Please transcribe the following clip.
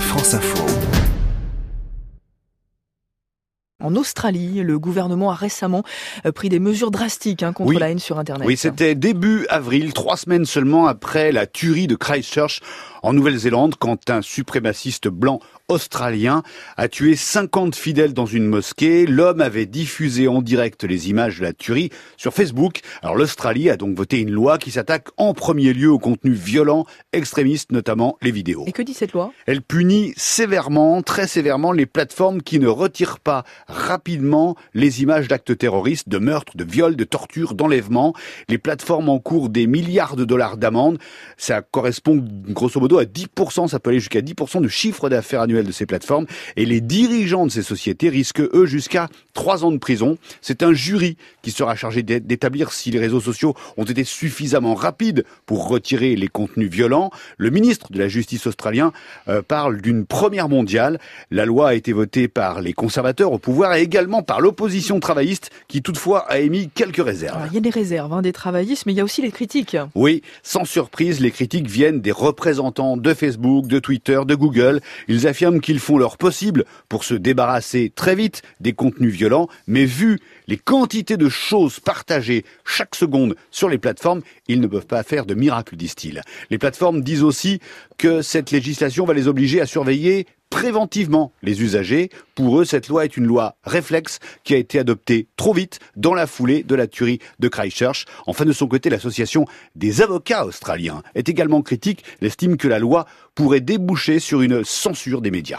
France Info. En Australie, le gouvernement a récemment euh, pris des mesures drastiques hein, contre Oui. la haine sur Internet. Oui, c'était début avril, trois semaines seulement après la tuerie de Christchurch en Nouvelle-Zélande, quand un suprémaciste blanc australien a tué 50 fidèles dans une mosquée. L'homme avait diffusé en direct les images de la tuerie sur Facebook. Alors l'Australie a donc voté une loi qui s'attaque en premier lieu au contenu violent, extrémiste, notamment les vidéos. Et que dit cette loi? Elle punit sévèrement, très sévèrement, les plateformes qui ne retirent pas rapidement les images d'actes terroristes, de meurtres, de viols, de tortures, d'enlèvements. Les plateformes encourent des milliards de dollars d'amende. Ça correspond grosso modo à 10%, ça peut aller jusqu'à 10% du chiffre d'affaires annuel de ces plateformes. Et les dirigeants de ces sociétés risquent, eux, jusqu'à 3 ans de prison. C'est un jury qui sera chargé d'é- d'établir si les réseaux sociaux ont été suffisamment rapides pour retirer les contenus violents. Le ministre de la Justice australien euh, parle d'une première mondiale. La loi a été votée par les conservateurs au pouvoir et également par l'opposition travailliste qui toutefois a émis quelques réserves. Alors, Il y a des réserves, hein, des travaillistes, mais il y a aussi les critiques. Oui, sans surprise, les critiques viennent des représentants de Facebook, de Twitter, de Google. Ils affirment qu'ils font leur possible pour se débarrasser très vite des contenus violents, mais vu les quantités de choses partagées chaque seconde sur les plateformes, ils ne peuvent pas faire de miracle, disent-ils. Les plateformes disent aussi que cette législation va les obliger à surveiller préventivement les usagers. Pour eux, cette loi est une loi réflexe qui a été adoptée trop vite dans la foulée de la tuerie de Christchurch. Enfin, de son côté, l'association des avocats australiens est également critique. Elle estime que la loi pourrait déboucher sur une censure des médias.